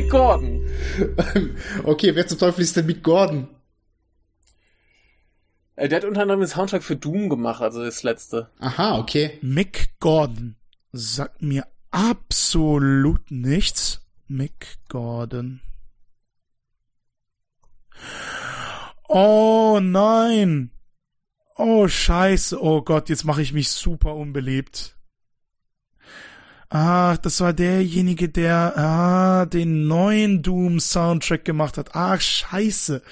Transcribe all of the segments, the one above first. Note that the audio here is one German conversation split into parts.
Gordon. okay, wer zum Teufel ist denn Mick Gordon? Äh, der hat unter anderem den Soundtrack für Doom gemacht, also das letzte. Aha, okay. Mick Gordon sagt mir absolut nichts. Mick Gordon. Oh nein. Oh scheiße. Oh Gott, jetzt mache ich mich super unbeliebt. Ach, das war derjenige, der ah, den neuen Doom Soundtrack gemacht hat. Ach, scheiße.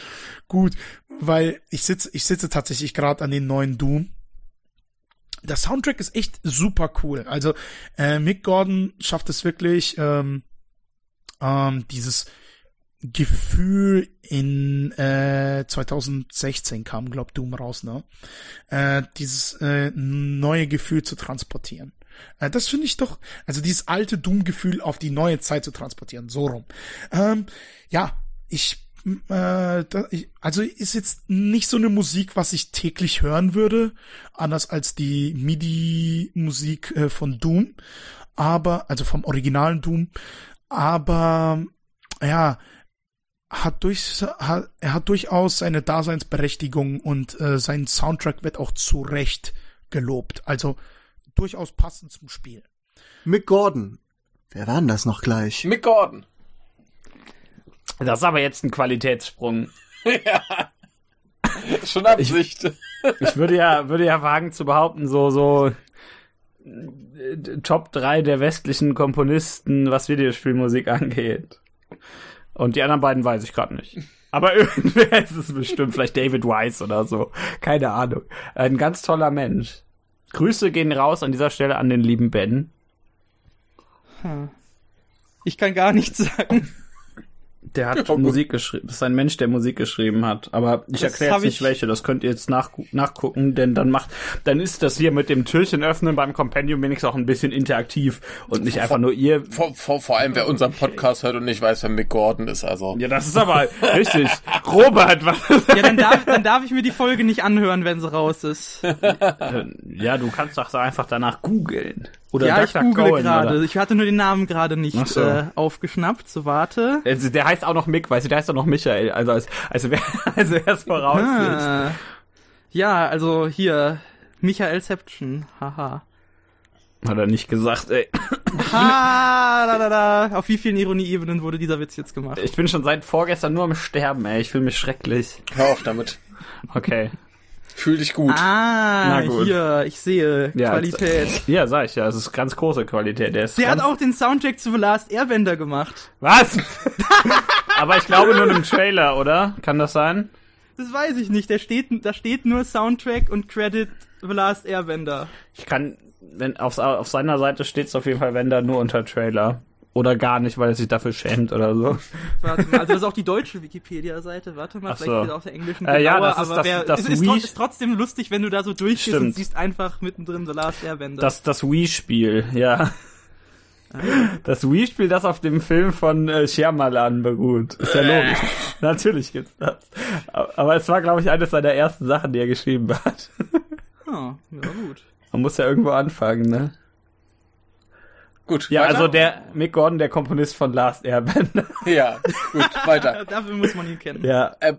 Gut, weil ich sitze ich sitze tatsächlich gerade an den neuen Doom. Der Soundtrack ist echt super cool. Also äh, Mick Gordon schafft es wirklich, ähm, ähm, dieses Gefühl in äh, 2016 kam, glaub Doom raus, ne? Äh, dieses äh, neue Gefühl zu transportieren. Äh, das finde ich doch, also dieses alte Doom-Gefühl auf die neue Zeit zu transportieren, so rum. Ähm, ja, ich äh, da, ich, also ist jetzt nicht so eine Musik, was ich täglich hören würde, anders als die MIDI-Musik äh, von Doom, aber also vom originalen Doom, aber ja, hat durch, hat, er hat durchaus seine Daseinsberechtigung und äh, sein Soundtrack wird auch zu Recht gelobt. Also durchaus passend zum Spiel. Mick Gordon. Wer war denn das noch gleich? Mick Gordon. Das ist aber jetzt ein Qualitätssprung. ja. Schon Absicht. Ich, ich würde ja, würde ja wagen zu behaupten, so, so äh, Top 3 der westlichen Komponisten, was Videospielmusik angeht. Und die anderen beiden weiß ich gerade nicht. Aber irgendwer ist es bestimmt, vielleicht David Weiss oder so. Keine Ahnung. Ein ganz toller Mensch. Grüße gehen raus an dieser Stelle an den lieben Ben. Hm. Ich kann gar nichts sagen. Der hat oh, Musik geschrieben. Das ist ein Mensch, der Musik geschrieben hat. Aber ich erkläre jetzt nicht welche. Das könnt ihr jetzt nach, nachgucken, denn dann macht, dann ist das hier mit dem Türchen öffnen beim Compendium wenigstens auch ein bisschen interaktiv und nicht einfach nur ihr. Vor, vor, vor allem, wer unseren Podcast hört und nicht weiß, wer Mick Gordon ist, also. Ja, das ist aber richtig. Robert, was? Ja, dann darf, dann darf ich mir die Folge nicht anhören, wenn sie raus ist. ja, du kannst doch einfach danach googeln. Oder ja, ich google gerade. Ich hatte nur den Namen gerade nicht so. äh, aufgeschnappt. So, warte. Also, der heißt auch noch Mick, weißt du, der heißt auch noch Michael. Also, als, also, wer, also ist voraus. Ah. Ja, also hier, Michaelception. Haha. Hat er nicht gesagt, ey. Ha, da, da, da. Auf wie vielen Ironieebenen wurde dieser Witz jetzt gemacht? Ich bin schon seit vorgestern nur am Sterben, ey. Ich fühle mich schrecklich. Hör auf damit. Okay. Fühl dich gut. Ah, gut. hier, ich sehe ja, Qualität. Ja, sag ich ja, es ist ganz große Qualität. Der, ist Der hat auch den Soundtrack zu The Last Airbender gemacht. Was? Aber ich glaube nur im Trailer, oder? Kann das sein? Das weiß ich nicht. Da steht, da steht nur Soundtrack und Credit The Last Airbender. Ich kann, wenn auf, auf seiner Seite steht es auf jeden Fall, wenn da nur unter Trailer. Oder gar nicht, weil er sich dafür schämt oder so. Warte mal, also das ist auch die deutsche Wikipedia-Seite. Warte mal, so. vielleicht geht auch der englischen äh, ja, das ist aber das, wär, das, ist, Wii ist trotzdem lustig, wenn du da so durchgehst Stimmt. und siehst einfach mittendrin The Last Airbender. Das, das Wii-Spiel, ja. Ah, das Wii-Spiel, das auf dem Film von äh, Shyamalan beruht. Ist ja logisch. Natürlich gibt's das. Aber es war, glaube ich, eines seiner ersten Sachen, die er geschrieben hat. oh, ja, gut. Man muss ja irgendwo anfangen, ne? Gut. Ja, weiter? also der Mick Gordon, der Komponist von Last Airbender. Ja, gut, weiter. Dafür muss man ihn kennen. Ja. Ähm,